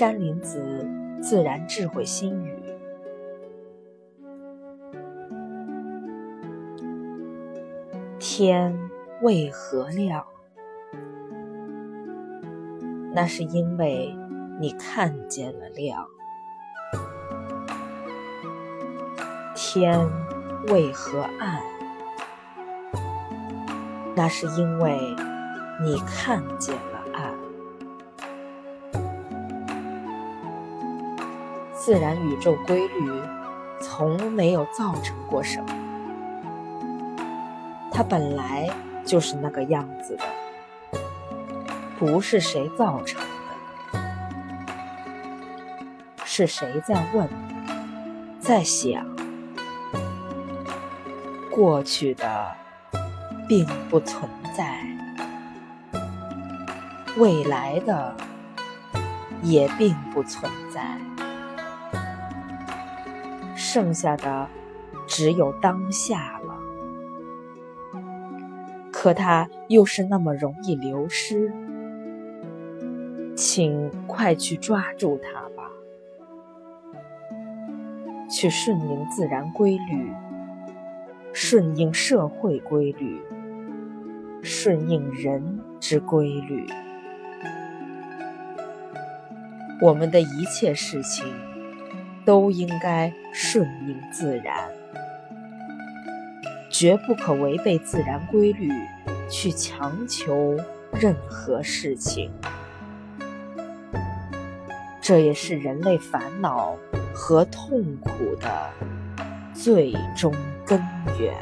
山林子自然智慧心语。天为何亮？那是因为你看见了亮。天为何暗？那是因为你看见自然宇宙规律从没有造成过什么，它本来就是那个样子的，不是谁造成的，是谁在问，在想，过去的并不存在，未来的也并不存在。剩下的只有当下了，可它又是那么容易流失，请快去抓住它吧，去顺应自然规律，顺应社会规律，顺应人之规律，我们的一切事情。都应该顺应自然，绝不可违背自然规律去强求任何事情。这也是人类烦恼和痛苦的最终根源。